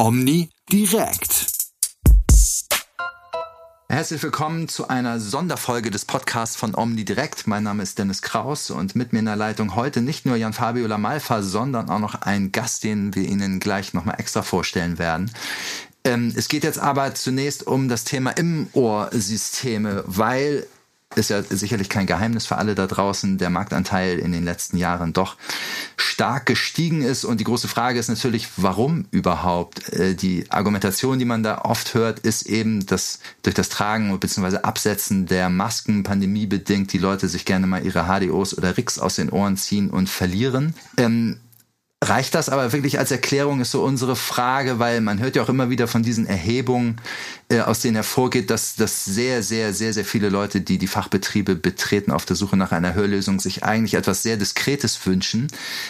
Omni direkt. Herzlich willkommen zu einer Sonderfolge des Podcasts von Omni Direkt. Mein Name ist Dennis Kraus und mit mir in der Leitung heute nicht nur Jan Fabio Lamalfa, sondern auch noch ein Gast, den wir Ihnen gleich nochmal extra vorstellen werden. Ähm, es geht jetzt aber zunächst um das Thema Im-Ohr-Systeme, weil ist ja sicherlich kein Geheimnis für alle da draußen, der Marktanteil in den letzten Jahren doch stark gestiegen ist. Und die große Frage ist natürlich, warum überhaupt? Äh, die Argumentation, die man da oft hört, ist eben, dass durch das Tragen bzw. Absetzen der Masken pandemiebedingt die Leute sich gerne mal ihre HDOs oder RICs aus den Ohren ziehen und verlieren. Ähm, Reicht das aber wirklich als Erklärung, ist so unsere Frage, weil man hört ja auch immer wieder von diesen Erhebungen, äh, aus denen hervorgeht, dass, dass sehr, sehr, sehr, sehr viele Leute, die die Fachbetriebe betreten auf der Suche nach einer Hörlösung, sich eigentlich etwas sehr Diskretes wünschen.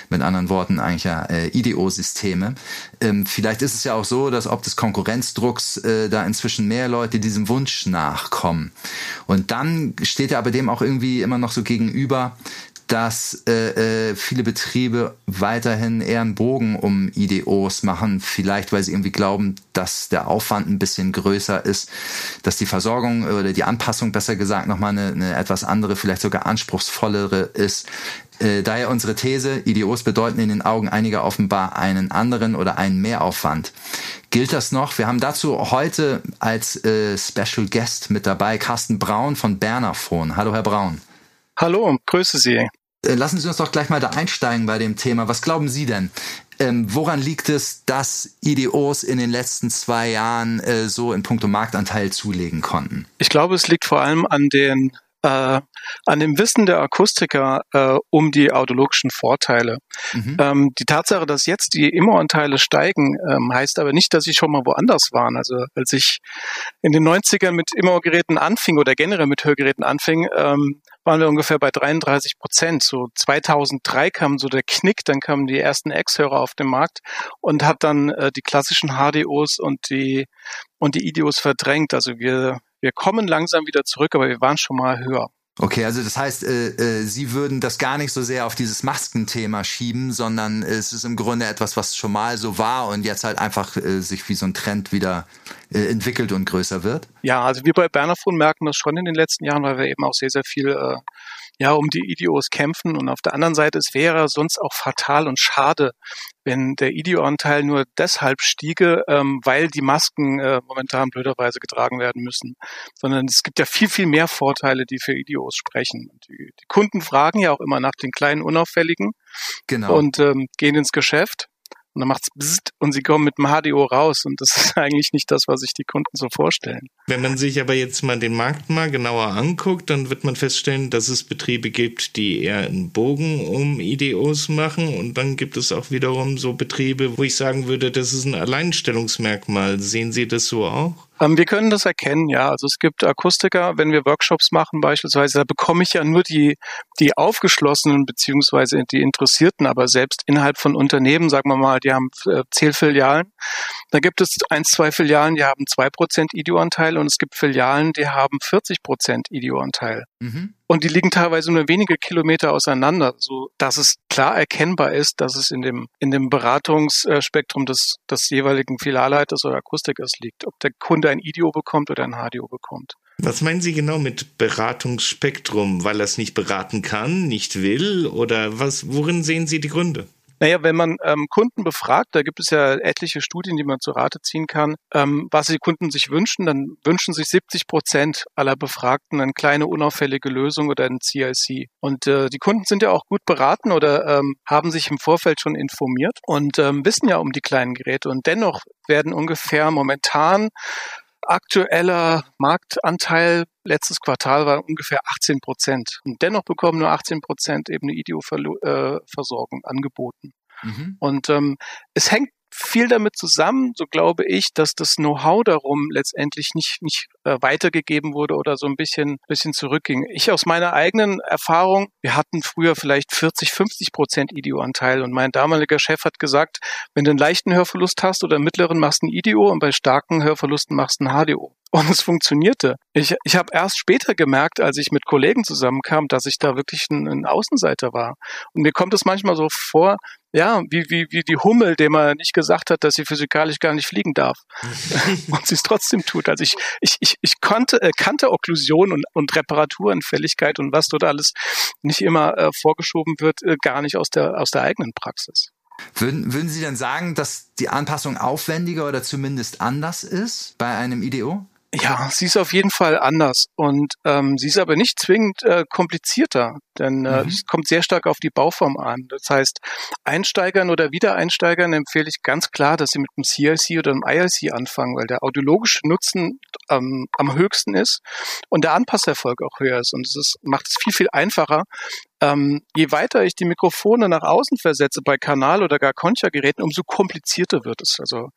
Mit anderen Worten eigentlich ja äh, IDO-Systeme. Ähm, vielleicht ist es ja auch so, dass ob des Konkurrenzdrucks äh, da inzwischen mehr Leute diesem Wunsch nachkommen. Und dann steht ja aber dem auch irgendwie immer noch so gegenüber, dass äh, äh, viele Betriebe weiterhin eher einen Bogen um IDOs machen, vielleicht weil sie irgendwie glauben, dass der Aufwand ein bisschen größer ist, dass die Versorgung oder die Anpassung besser gesagt nochmal eine, eine etwas andere, vielleicht sogar anspruchsvollere ist. Äh, daher unsere These, IDOs bedeuten in den Augen einiger offenbar einen anderen oder einen Mehraufwand. Gilt das noch? Wir haben dazu heute als äh, Special Guest mit dabei Carsten Braun von Bernerphone. Hallo, Herr Braun. Hallo, grüße Sie. Äh, lassen Sie uns doch gleich mal da einsteigen bei dem Thema. Was glauben Sie denn? Ähm, woran liegt es, dass IDOs in den letzten zwei Jahren äh, so in puncto Marktanteil zulegen konnten? Ich glaube, es liegt vor allem an den äh, an dem Wissen der Akustiker äh, um die audiologischen Vorteile. Mhm. Ähm, die Tatsache, dass jetzt die Immo-Anteile steigen, ähm, heißt aber nicht, dass sie schon mal woanders waren. Also als ich in den 90ern mit Immo-Geräten anfing oder generell mit Hörgeräten anfing, ähm, waren wir ungefähr bei 33 Prozent. So 2003 kam so der Knick, dann kamen die ersten X-Hörer auf den Markt und hat dann äh, die klassischen HDOs und die und die IDOs verdrängt. Also wir wir kommen langsam wieder zurück, aber wir waren schon mal höher. Okay, also das heißt, äh, äh, Sie würden das gar nicht so sehr auf dieses Maskenthema schieben, sondern es ist im Grunde etwas, was schon mal so war und jetzt halt einfach äh, sich wie so ein Trend wieder äh, entwickelt und größer wird? Ja, also wir bei Bernerfon merken das schon in den letzten Jahren, weil wir eben auch sehr, sehr viel äh, ja, um die IDOs kämpfen. Und auf der anderen Seite, es wäre sonst auch fatal und schade, wenn der IDO-Anteil nur deshalb stiege, ähm, weil die Masken äh, momentan blöderweise getragen werden müssen. Sondern es gibt ja viel, viel mehr Vorteile, die für IDOs sprechen. Die, die Kunden fragen ja auch immer nach den kleinen Unauffälligen genau. und ähm, gehen ins Geschäft. Und dann macht's bzzzt und sie kommen mit dem HDO raus. Und das ist eigentlich nicht das, was sich die Kunden so vorstellen. Wenn man sich aber jetzt mal den Markt mal genauer anguckt, dann wird man feststellen, dass es Betriebe gibt, die eher einen Bogen um IDOs machen. Und dann gibt es auch wiederum so Betriebe, wo ich sagen würde, das ist ein Alleinstellungsmerkmal. Sehen Sie das so auch? Ähm, wir können das erkennen, ja. Also es gibt Akustiker, wenn wir Workshops machen beispielsweise, da bekomme ich ja nur die, die aufgeschlossenen beziehungsweise die Interessierten, aber selbst innerhalb von Unternehmen, sagen wir mal, die haben äh, zehn Filialen. Da gibt es ein, zwei Filialen, die haben zwei Prozent IDO-Anteil und es gibt Filialen, die haben 40 Prozent IDO-Anteil. Mhm. Und die liegen teilweise nur wenige Kilometer auseinander, so dass es klar erkennbar ist, dass es in dem, in dem Beratungsspektrum des, des jeweiligen Filialleiters oder Akustikers liegt, ob der Kunde ein IDIO bekommt oder ein HDO bekommt. Was meinen Sie genau mit Beratungsspektrum? Weil er es nicht beraten kann, nicht will? Oder was, worin sehen Sie die Gründe? Naja, wenn man ähm, Kunden befragt, da gibt es ja etliche Studien, die man zu Rate ziehen kann, ähm, was die Kunden sich wünschen, dann wünschen sich 70 Prozent aller Befragten eine kleine unauffällige Lösung oder ein CIC. Und äh, die Kunden sind ja auch gut beraten oder ähm, haben sich im Vorfeld schon informiert und ähm, wissen ja um die kleinen Geräte. Und dennoch werden ungefähr momentan aktueller Marktanteil letztes Quartal war ungefähr 18 Prozent. Und dennoch bekommen nur 18 Prozent eben eine IDEO-Versorgung angeboten. Mhm. Und ähm, es hängt viel damit zusammen, so glaube ich, dass das Know-how darum letztendlich nicht, nicht äh, weitergegeben wurde oder so ein bisschen, bisschen zurückging. Ich aus meiner eigenen Erfahrung, wir hatten früher vielleicht 40, 50 Prozent IDEO-Anteil und mein damaliger Chef hat gesagt, wenn du einen leichten Hörverlust hast oder einen mittleren, machst du ein IDEO und bei starken Hörverlusten machst du ein HDO. Und es funktionierte. Ich, ich habe erst später gemerkt, als ich mit Kollegen zusammenkam, dass ich da wirklich ein, ein Außenseiter war. Und mir kommt es manchmal so vor, ja, wie, wie, wie die Hummel, dem er nicht gesagt hat, dass sie physikalisch gar nicht fliegen darf. und sie es trotzdem tut. Also ich, ich, ich, ich konnte, äh, kannte Okklusion und, und Reparaturenfälligkeit und was dort alles nicht immer äh, vorgeschoben wird, äh, gar nicht aus der, aus der eigenen Praxis. Würden, würden Sie denn sagen, dass die Anpassung aufwendiger oder zumindest anders ist bei einem IDO? Ja, sie ist auf jeden Fall anders und ähm, sie ist aber nicht zwingend äh, komplizierter, denn äh, mhm. es kommt sehr stark auf die Bauform an. Das heißt, Einsteigern oder Wiedereinsteigern empfehle ich ganz klar, dass sie mit einem CIC oder einem ILC anfangen, weil der audiologische Nutzen ähm, am höchsten ist und der Anpasserfolg auch höher ist und es macht es viel, viel einfacher, ähm, je weiter ich die Mikrofone nach außen versetze bei Kanal- oder gar Concha-Geräten, umso komplizierter wird es. Also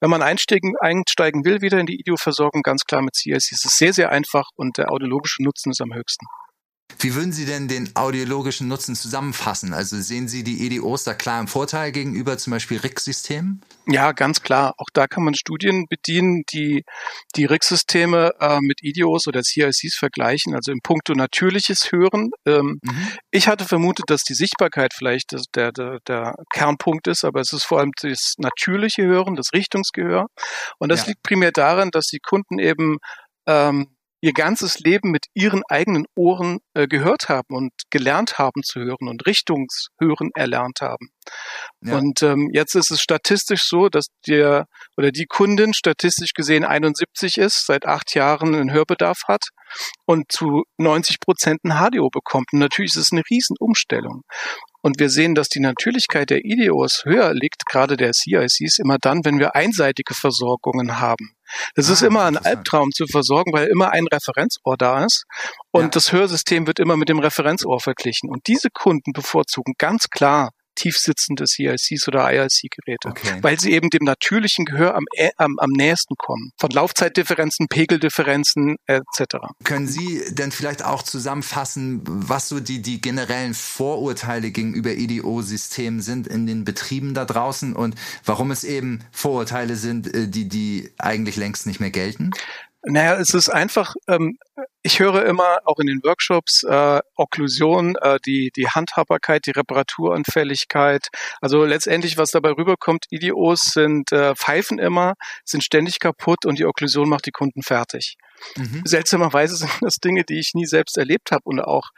wenn man einsteigen, einsteigen will wieder in die Ideoversorgung, ganz klar mit CIC ist es sehr, sehr einfach und der audiologische Nutzen ist am höchsten. Wie würden Sie denn den audiologischen Nutzen zusammenfassen? Also sehen Sie die EDOs da klar im Vorteil gegenüber zum Beispiel RIC-Systemen? Ja, ganz klar. Auch da kann man Studien bedienen, die die RIC-Systeme äh, mit EDOs oder CICs vergleichen, also im Punkto natürliches Hören. Ähm, mhm. Ich hatte vermutet, dass die Sichtbarkeit vielleicht der, der, der Kernpunkt ist, aber es ist vor allem das natürliche Hören, das Richtungsgehör. Und das ja. liegt primär darin, dass die Kunden eben ähm, ihr ganzes Leben mit ihren eigenen Ohren äh, gehört haben und gelernt haben zu hören und Richtungshören erlernt haben. Ja. Und ähm, jetzt ist es statistisch so, dass der oder die Kundin statistisch gesehen 71 ist, seit acht Jahren einen Hörbedarf hat und zu 90 Prozent ein HDO bekommt. Und natürlich ist es eine Riesenumstellung. Und wir sehen, dass die Natürlichkeit der IDOs höher liegt, gerade der CICs, immer dann, wenn wir einseitige Versorgungen haben. Das ah, ist immer ein Albtraum zu versorgen, weil immer ein Referenzohr da ist. Und ja. das Hörsystem wird immer mit dem Referenzohr verglichen. Und diese Kunden bevorzugen ganz klar tiefsitzende CICs oder ILC-Geräte, okay. weil sie eben dem natürlichen Gehör am, am, am nächsten kommen. Von Laufzeitdifferenzen, Pegeldifferenzen etc. Können Sie denn vielleicht auch zusammenfassen, was so die, die generellen Vorurteile gegenüber EDO-Systemen sind in den Betrieben da draußen und warum es eben Vorurteile sind, äh, die, die eigentlich längst nicht mehr gelten? Naja, es ist einfach, ähm, ich höre immer auch in den Workshops äh, Okklusion, äh, die, die Handhabbarkeit, die Reparaturanfälligkeit. Also letztendlich, was dabei rüberkommt, IDOs sind äh, pfeifen immer, sind ständig kaputt und die Okklusion macht die Kunden fertig. Mhm. Seltsamerweise sind das Dinge, die ich nie selbst erlebt habe und auch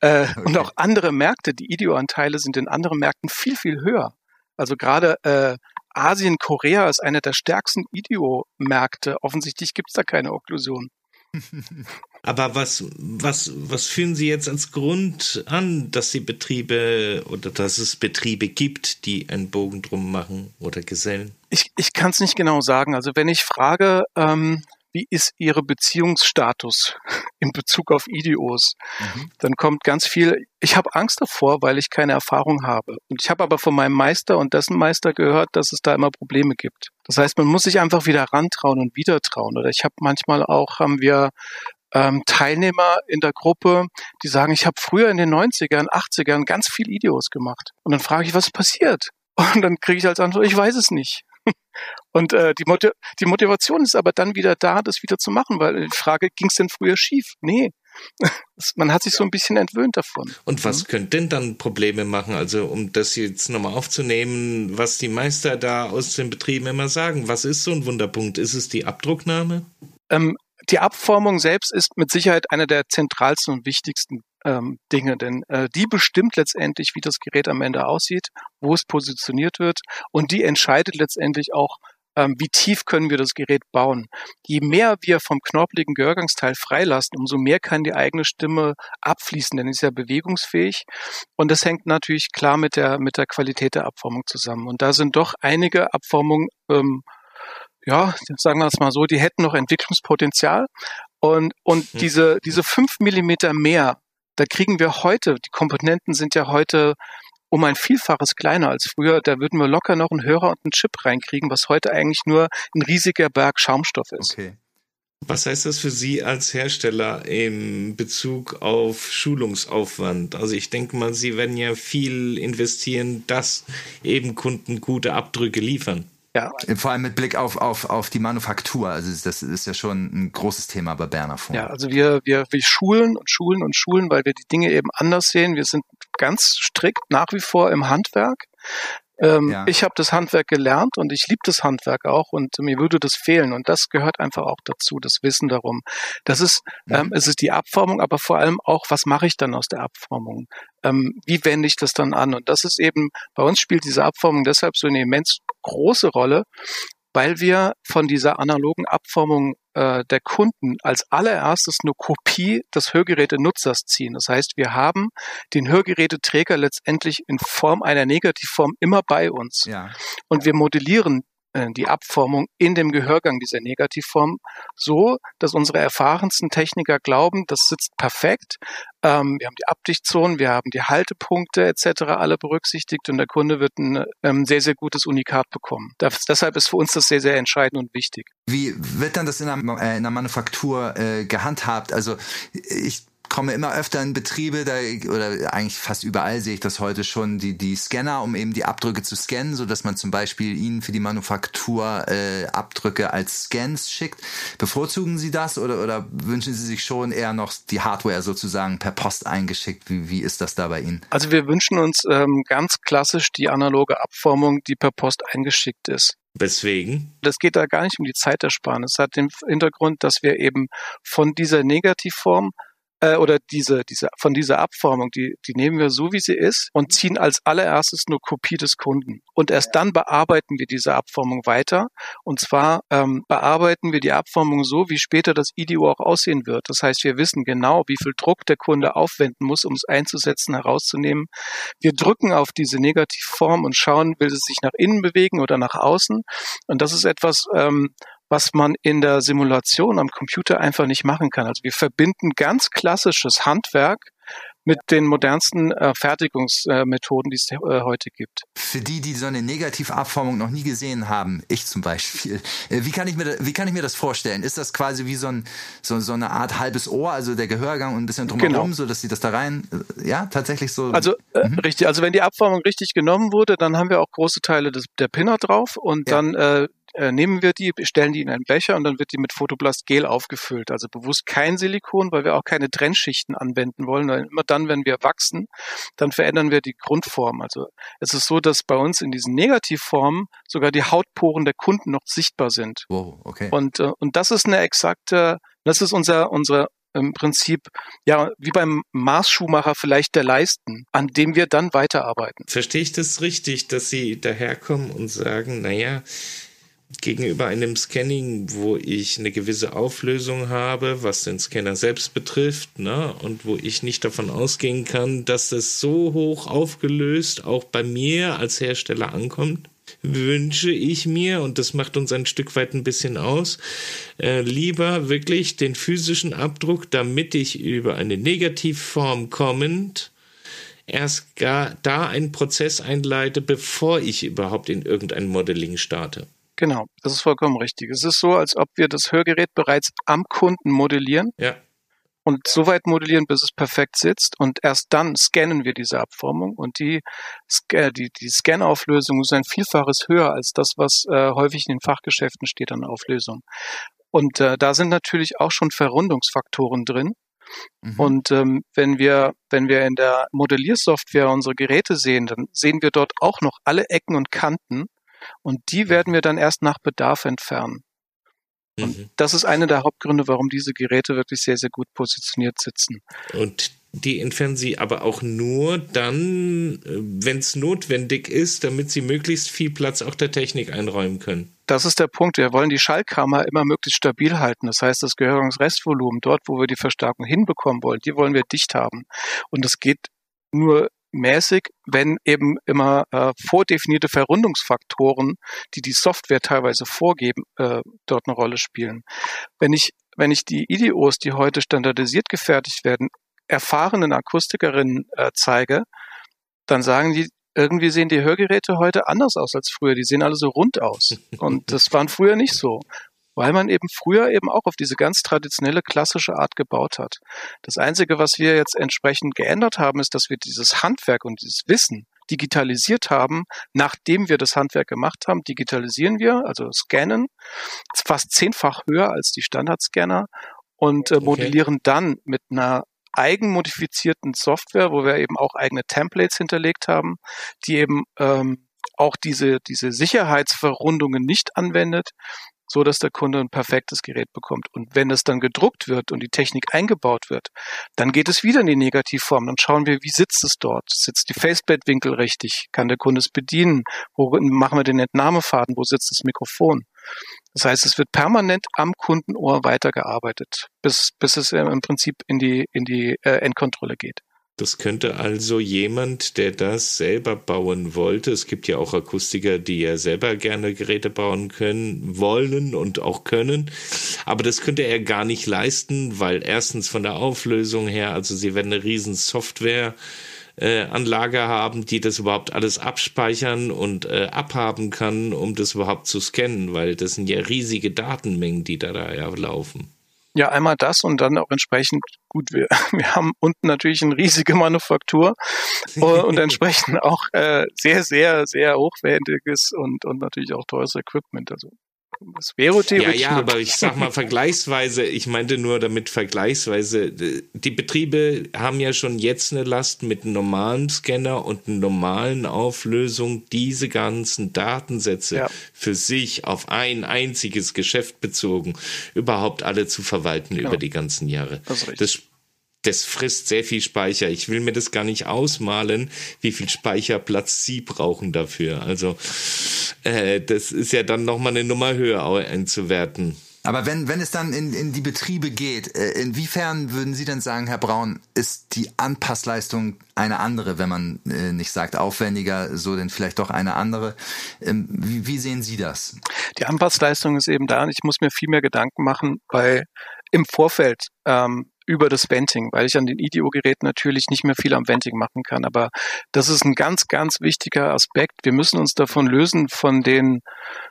äh, okay. und auch andere Märkte, die IDO-Anteile sind in anderen Märkten viel, viel höher. Also gerade äh, Asien, Korea ist einer der stärksten Idio-Märkte. Offensichtlich gibt es da keine Okklusion. Aber was, was, was führen Sie jetzt als Grund an, dass die Betriebe oder dass es Betriebe gibt, die einen Bogen drum machen oder Gesellen? Ich, ich kann es nicht genau sagen. Also wenn ich frage, ähm, wie ist Ihre Beziehungsstatus in Bezug auf IDOs? Mhm. Dann kommt ganz viel, ich habe Angst davor, weil ich keine Erfahrung habe. Und ich habe aber von meinem Meister und dessen Meister gehört, dass es da immer Probleme gibt. Das heißt, man muss sich einfach wieder rantrauen und wieder trauen. Oder ich habe manchmal auch, haben wir ähm, Teilnehmer in der Gruppe, die sagen, ich habe früher in den 90ern, 80ern ganz viel Ideos gemacht. Und dann frage ich, was passiert? Und dann kriege ich als Antwort, ich weiß es nicht. Und äh, die, Motiv die Motivation ist aber dann wieder da, das wieder zu machen, weil die Frage, ging es denn früher schief? Nee. Man hat sich so ein bisschen entwöhnt davon. Und was mhm. könnte denn dann Probleme machen? Also, um das jetzt nochmal aufzunehmen, was die Meister da aus den Betrieben immer sagen. Was ist so ein Wunderpunkt? Ist es die Abdrucknahme? Ähm, die Abformung selbst ist mit Sicherheit einer der zentralsten und wichtigsten ähm, Dinge, denn äh, die bestimmt letztendlich, wie das Gerät am Ende aussieht, wo es positioniert wird und die entscheidet letztendlich auch, ähm, wie tief können wir das Gerät bauen. Je mehr wir vom knorpeligen Gehörgangsteil freilassen, umso mehr kann die eigene Stimme abfließen, denn ist ja bewegungsfähig und das hängt natürlich klar mit der mit der Qualität der Abformung zusammen. Und da sind doch einige Abformungen ähm, ja, sagen wir es mal so, die hätten noch Entwicklungspotenzial. Und, und hm. diese, diese fünf Millimeter mehr, da kriegen wir heute, die Komponenten sind ja heute um ein Vielfaches kleiner als früher. Da würden wir locker noch einen Hörer und einen Chip reinkriegen, was heute eigentlich nur ein riesiger Berg Schaumstoff ist. Okay. Was heißt das für Sie als Hersteller im Bezug auf Schulungsaufwand? Also ich denke mal, Sie werden ja viel investieren, dass eben Kunden gute Abdrücke liefern. Ja. Vor allem mit Blick auf, auf, auf die Manufaktur. Also das ist ja schon ein großes Thema bei Berner Funk. Ja, also wir, wir, wir schulen und schulen und schulen, weil wir die Dinge eben anders sehen. Wir sind ganz strikt nach wie vor im Handwerk. Ähm, ja. Ich habe das Handwerk gelernt und ich liebe das Handwerk auch und mir würde das fehlen und das gehört einfach auch dazu, das Wissen darum. Das ist, mhm. ähm, es ist die Abformung, aber vor allem auch, was mache ich dann aus der Abformung? Ähm, wie wende ich das dann an? Und das ist eben, bei uns spielt diese Abformung deshalb so eine immens große Rolle, weil wir von dieser analogen Abformung äh, der Kunden als allererstes eine Kopie des Hörgerätenutzers ziehen. Das heißt, wir haben den Hörgeräteträger letztendlich in Form einer Negativform immer bei uns. Ja. Und wir modellieren die Abformung in dem Gehörgang dieser Negativform so, dass unsere erfahrensten Techniker glauben, das sitzt perfekt. Ähm, wir haben die Abdichtzonen, wir haben die Haltepunkte etc. alle berücksichtigt und der Kunde wird ein ähm, sehr, sehr gutes Unikat bekommen. Das, deshalb ist für uns das sehr, sehr entscheidend und wichtig. Wie wird dann das in der, äh, in der Manufaktur äh, gehandhabt? Also ich komme immer öfter in Betriebe, da, oder eigentlich fast überall sehe ich das heute schon, die, die Scanner, um eben die Abdrücke zu scannen, so dass man zum Beispiel ihnen für die Manufaktur äh, Abdrücke als Scans schickt. Bevorzugen Sie das oder, oder wünschen Sie sich schon eher noch die Hardware sozusagen per Post eingeschickt? Wie, wie ist das da bei Ihnen? Also wir wünschen uns ähm, ganz klassisch die analoge Abformung, die per Post eingeschickt ist. Weswegen? Das geht da gar nicht um die Zeitersparnis. Es hat den Hintergrund, dass wir eben von dieser Negativform äh, oder diese, diese, von dieser Abformung, die, die nehmen wir so, wie sie ist und ziehen als allererstes nur Kopie des Kunden. Und erst dann bearbeiten wir diese Abformung weiter. Und zwar ähm, bearbeiten wir die Abformung so, wie später das IDO auch aussehen wird. Das heißt, wir wissen genau, wie viel Druck der Kunde aufwenden muss, um es einzusetzen, herauszunehmen. Wir drücken auf diese Negativform und schauen, will es sich nach innen bewegen oder nach außen. Und das ist etwas, ähm, was man in der Simulation am Computer einfach nicht machen kann. Also wir verbinden ganz klassisches Handwerk mit den modernsten äh, Fertigungsmethoden, die es äh, heute gibt. Für die, die so eine Negativabformung noch nie gesehen haben, ich zum Beispiel, äh, wie, kann ich mir, wie kann ich mir das vorstellen? Ist das quasi wie so, ein, so, so eine Art halbes Ohr, also der Gehörgang und ein bisschen drumherum, genau. so dass sie das da rein, äh, ja, tatsächlich so. Also äh, mhm. richtig, also wenn die Abformung richtig genommen wurde, dann haben wir auch große Teile des, der Pinner drauf und ja. dann äh, nehmen wir die, stellen die in einen Becher und dann wird die mit Photoblast Gel aufgefüllt. Also bewusst kein Silikon, weil wir auch keine Trennschichten anwenden wollen. Weil immer dann, wenn wir wachsen, dann verändern wir die Grundform. Also es ist so, dass bei uns in diesen Negativformen sogar die Hautporen der Kunden noch sichtbar sind. Wow, okay. Und, äh, und das ist eine exakte, das ist unser, unsere im Prinzip ja wie beim Maßschuhmacher vielleicht der Leisten, an dem wir dann weiterarbeiten. Verstehe ich das richtig, dass Sie daherkommen und sagen, naja, gegenüber einem Scanning, wo ich eine gewisse Auflösung habe, was den Scanner selbst betrifft, ne, und wo ich nicht davon ausgehen kann, dass das so hoch aufgelöst auch bei mir als Hersteller ankommt, wünsche ich mir, und das macht uns ein Stück weit ein bisschen aus, äh, lieber wirklich den physischen Abdruck, damit ich über eine Negativform kommend erst gar da einen Prozess einleite, bevor ich überhaupt in irgendein Modeling starte. Genau, das ist vollkommen richtig. Es ist so, als ob wir das Hörgerät bereits am Kunden modellieren. Ja. Und so weit modellieren, bis es perfekt sitzt. Und erst dann scannen wir diese Abformung. Und die, die, die Scanauflösung ist ein Vielfaches höher als das, was äh, häufig in den Fachgeschäften steht an Auflösung. Und äh, da sind natürlich auch schon Verrundungsfaktoren drin. Mhm. Und ähm, wenn wir, wenn wir in der Modelliersoftware unsere Geräte sehen, dann sehen wir dort auch noch alle Ecken und Kanten und die werden wir dann erst nach Bedarf entfernen. Und mhm. das ist einer der Hauptgründe, warum diese Geräte wirklich sehr, sehr gut positioniert sitzen. Und die entfernen Sie aber auch nur dann, äh, wenn es notwendig ist, damit Sie möglichst viel Platz auch der Technik einräumen können. Das ist der Punkt. Wir wollen die Schallkammer immer möglichst stabil halten. Das heißt, das Gehörungsrestvolumen, dort, wo wir die Verstärkung hinbekommen wollen, die wollen wir dicht haben. Und das geht nur mäßig, wenn eben immer äh, vordefinierte Verrundungsfaktoren, die die Software teilweise vorgeben, äh, dort eine Rolle spielen. Wenn ich wenn ich die IDOs, die heute standardisiert gefertigt werden, erfahrenen Akustikerinnen äh, zeige, dann sagen die, irgendwie sehen die Hörgeräte heute anders aus als früher. Die sehen alle so rund aus. Und das waren früher nicht so. Weil man eben früher eben auch auf diese ganz traditionelle klassische Art gebaut hat. Das Einzige, was wir jetzt entsprechend geändert haben, ist, dass wir dieses Handwerk und dieses Wissen digitalisiert haben, nachdem wir das Handwerk gemacht haben, digitalisieren wir, also scannen, fast zehnfach höher als die Standardscanner und äh, modellieren okay. dann mit einer eigenmodifizierten Software, wo wir eben auch eigene Templates hinterlegt haben, die eben ähm, auch diese, diese Sicherheitsverrundungen nicht anwendet, so dass der Kunde ein perfektes Gerät bekommt. Und wenn es dann gedruckt wird und die Technik eingebaut wird, dann geht es wieder in die Negativform. Dann schauen wir, wie sitzt es dort? Sitzt die Faceplate-Winkel richtig? Kann der Kunde es bedienen? Wo machen wir den Entnahmefaden? Wo sitzt das Mikrofon? Das heißt, es wird permanent am Kundenohr weitergearbeitet, bis, bis es im Prinzip in die, in die äh, Endkontrolle geht. Das könnte also jemand, der das selber bauen wollte, es gibt ja auch Akustiker, die ja selber gerne Geräte bauen können, wollen und auch können, aber das könnte er gar nicht leisten, weil erstens von der Auflösung her, also sie werden eine riesen Software äh, Anlage haben, die das überhaupt alles abspeichern und äh, abhaben kann, um das überhaupt zu scannen, weil das sind ja riesige Datenmengen, die da, da ja laufen. Ja, einmal das und dann auch entsprechend, gut, wir, wir haben unten natürlich eine riesige Manufaktur und entsprechend auch äh, sehr, sehr, sehr hochwertiges und, und natürlich auch teures Equipment. Also das wäre theoretisch. Ja, ja, aber ich sag mal vergleichsweise, ich meinte nur damit vergleichsweise, die Betriebe haben ja schon jetzt eine Last mit einem normalen Scanner und einer normalen Auflösung, diese ganzen Datensätze ja. für sich auf ein einziges Geschäft bezogen, überhaupt alle zu verwalten genau. über die ganzen Jahre. Das, das das frisst sehr viel Speicher. Ich will mir das gar nicht ausmalen, wie viel Speicherplatz Sie brauchen dafür. Also äh, das ist ja dann nochmal eine Nummer höher einzuwerten. Aber wenn, wenn es dann in, in die Betriebe geht, äh, inwiefern würden Sie denn sagen, Herr Braun, ist die Anpassleistung eine andere, wenn man äh, nicht sagt aufwendiger, so denn vielleicht doch eine andere? Ähm, wie, wie sehen Sie das? Die Anpassleistung ist eben da und ich muss mir viel mehr Gedanken machen, weil im Vorfeld ähm, über das Venting, weil ich an den IDEO-Geräten natürlich nicht mehr viel am Venting machen kann. Aber das ist ein ganz, ganz wichtiger Aspekt. Wir müssen uns davon lösen von den,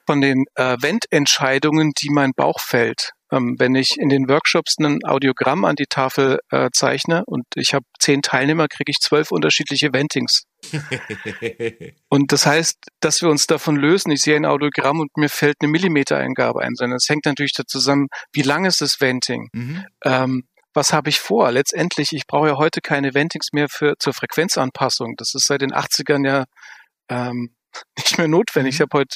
von den äh, Vent-Entscheidungen, die mein Bauch fällt. Ähm, wenn ich in den Workshops ein Audiogramm an die Tafel äh, zeichne und ich habe zehn Teilnehmer, kriege ich zwölf unterschiedliche Ventings. und das heißt, dass wir uns davon lösen. Ich sehe ein Audiogramm und mir fällt eine Millimetereingabe ein, sondern es hängt natürlich da zusammen, wie lang ist das Venting? Mhm. Ähm, was habe ich vor? Letztendlich, ich brauche ja heute keine Ventings mehr für zur Frequenzanpassung. Das ist seit den 80ern ja ähm, nicht mehr notwendig. Mhm. Ich habe heute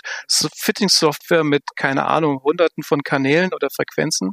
Fitting-Software mit, keine Ahnung, hunderten von Kanälen oder Frequenzen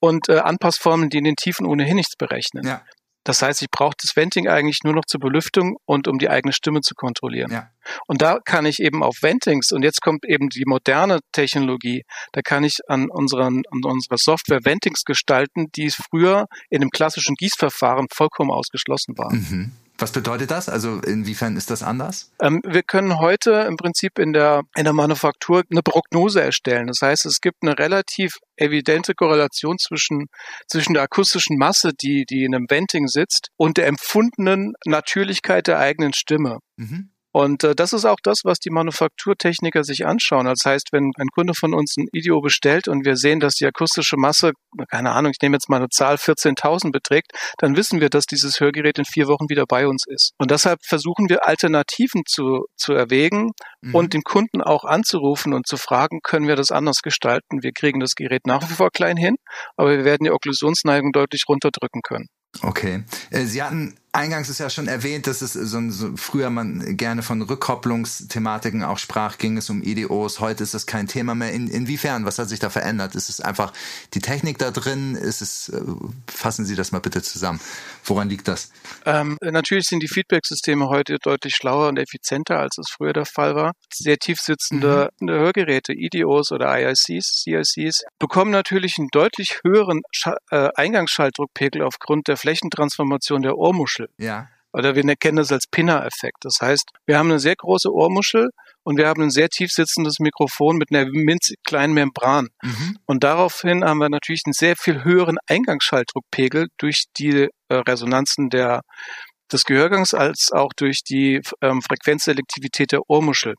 und äh, Anpassformeln, die in den Tiefen ohnehin nichts berechnen. Ja. Das heißt, ich brauche das Venting eigentlich nur noch zur Belüftung und um die eigene Stimme zu kontrollieren. Ja. Und da kann ich eben auf Ventings, und jetzt kommt eben die moderne Technologie, da kann ich an, unseren, an unserer Software Ventings gestalten, die früher in dem klassischen Gießverfahren vollkommen ausgeschlossen waren. Mhm. Was bedeutet das? Also inwiefern ist das anders? Ähm, wir können heute im Prinzip in der, in der Manufaktur eine Prognose erstellen. Das heißt, es gibt eine relativ evidente Korrelation zwischen, zwischen der akustischen Masse, die, die in einem Venting sitzt, und der empfundenen Natürlichkeit der eigenen Stimme. Mhm. Und äh, das ist auch das, was die Manufakturtechniker sich anschauen. Das heißt, wenn ein Kunde von uns ein IDEO bestellt und wir sehen, dass die akustische Masse, keine Ahnung, ich nehme jetzt mal eine Zahl 14.000 beträgt, dann wissen wir, dass dieses Hörgerät in vier Wochen wieder bei uns ist. Und deshalb versuchen wir Alternativen zu, zu erwägen mhm. und den Kunden auch anzurufen und zu fragen, können wir das anders gestalten? Wir kriegen das Gerät nach wie vor klein hin, aber wir werden die Okklusionsneigung deutlich runterdrücken können. Okay. Äh, Sie hatten eingangs ist ja schon erwähnt, dass es so, so früher man gerne von Rückkopplungsthematiken auch sprach, ging es um IDOs. Heute ist das kein Thema mehr. In, inwiefern? Was hat sich da verändert? Ist es einfach die Technik da drin? Ist es, äh, fassen Sie das mal bitte zusammen. Woran liegt das? Ähm, natürlich sind die Feedback-Systeme heute deutlich schlauer und effizienter, als es früher der Fall war. Sehr tief sitzende mhm. Hörgeräte, IDOs oder IICs, CICs, bekommen natürlich einen deutlich höheren Sch äh, Eingangsschalldruckpegel aufgrund der Flächentransformation der Ohrmuschel. Ja. Oder wir kennen das als Pinner-Effekt. Das heißt, wir haben eine sehr große Ohrmuschel und wir haben ein sehr tief sitzendes Mikrofon mit einer winzig kleinen Membran. Mhm. Und daraufhin haben wir natürlich einen sehr viel höheren Eingangsschalldruckpegel durch die äh, Resonanzen der, des Gehörgangs als auch durch die ähm, Frequenzselektivität der Ohrmuschel.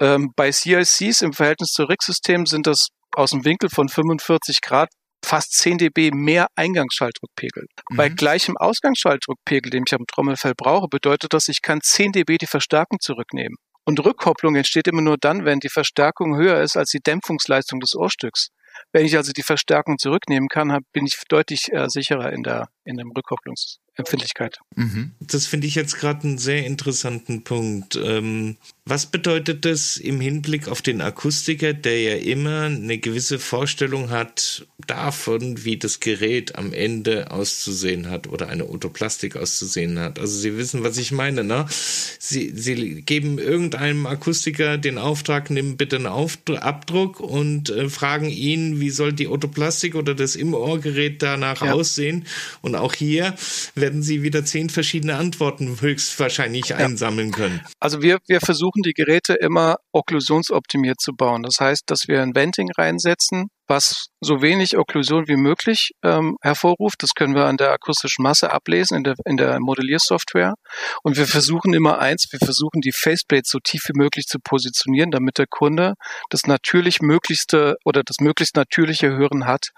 Ähm, bei CICs im Verhältnis zu RIG-Systemen sind das aus dem Winkel von 45 Grad fast 10 dB mehr Eingangsschalldruckpegel. Mhm. Bei gleichem Ausgangsschalldruckpegel, den ich am Trommelfell brauche, bedeutet das, ich kann 10 dB die Verstärkung zurücknehmen. Und Rückkopplung entsteht immer nur dann, wenn die Verstärkung höher ist als die Dämpfungsleistung des Ohrstücks. Wenn ich also die Verstärkung zurücknehmen kann, bin ich deutlich äh, sicherer in der in dem Rückkopplungsempfindlichkeit. Mhm. Das finde ich jetzt gerade einen sehr interessanten Punkt. Ähm, was bedeutet das im Hinblick auf den Akustiker, der ja immer eine gewisse Vorstellung hat davon, wie das Gerät am Ende auszusehen hat oder eine Otoplastik auszusehen hat? Also Sie wissen, was ich meine, ne? Sie, Sie geben irgendeinem Akustiker den Auftrag, nimm bitte einen Aufdruck, Abdruck und äh, fragen ihn, wie soll die Otoplastik oder das Im-Ohr-Gerät danach ja. aussehen? Und auch hier werden Sie wieder zehn verschiedene Antworten höchstwahrscheinlich ja. einsammeln können. Also wir, wir versuchen die Geräte immer okklusionsoptimiert zu bauen. Das heißt, dass wir ein Venting reinsetzen, was so wenig Okklusion wie möglich ähm, hervorruft. Das können wir an der akustischen Masse ablesen in der, in der Modelliersoftware. Und wir versuchen immer eins, wir versuchen die Faceplate so tief wie möglich zu positionieren, damit der Kunde das natürlich möglichste oder das möglichst natürliche Hören hat.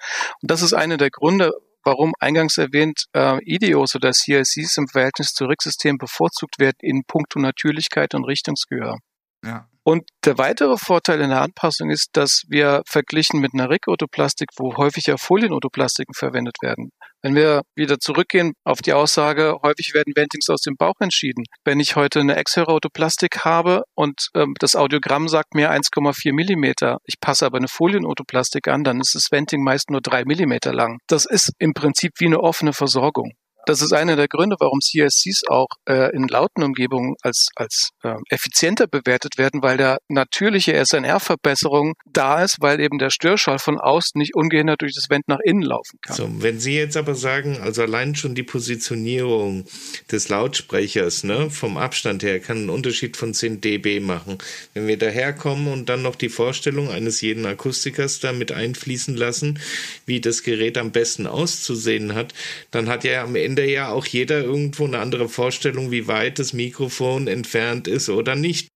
Und das ist einer der Gründe, warum eingangs erwähnt äh, IDEOs oder CICs im Verhältnis zu RIC-System bevorzugt werden in puncto Natürlichkeit und Richtungsgehör. Ja. Und der weitere Vorteil in der Anpassung ist, dass wir verglichen mit einer RIC-Otoplastik, wo häufig ja Folienotoplastiken verwendet werden. Wenn wir wieder zurückgehen auf die Aussage, häufig werden Ventings aus dem Bauch entschieden. Wenn ich heute eine Exhörer-Otoplastik habe und ähm, das Audiogramm sagt mir 1,4 Millimeter, ich passe aber eine Folienotoplastik an, dann ist das Venting meist nur drei Millimeter lang. Das ist im Prinzip wie eine offene Versorgung. Das ist einer der Gründe, warum CSCs auch äh, in lauten Umgebungen als, als äh, effizienter bewertet werden, weil da natürliche SNR-Verbesserung da ist, weil eben der Störschall von außen nicht ungehindert durch das Vent nach innen laufen kann. So, wenn Sie jetzt aber sagen, also allein schon die Positionierung des Lautsprechers ne, vom Abstand her kann einen Unterschied von 10 dB machen. Wenn wir daherkommen und dann noch die Vorstellung eines jeden Akustikers da mit einfließen lassen, wie das Gerät am besten auszusehen hat, dann hat ja am Ende Ende ja auch jeder irgendwo eine andere Vorstellung, wie weit das Mikrofon entfernt ist oder nicht.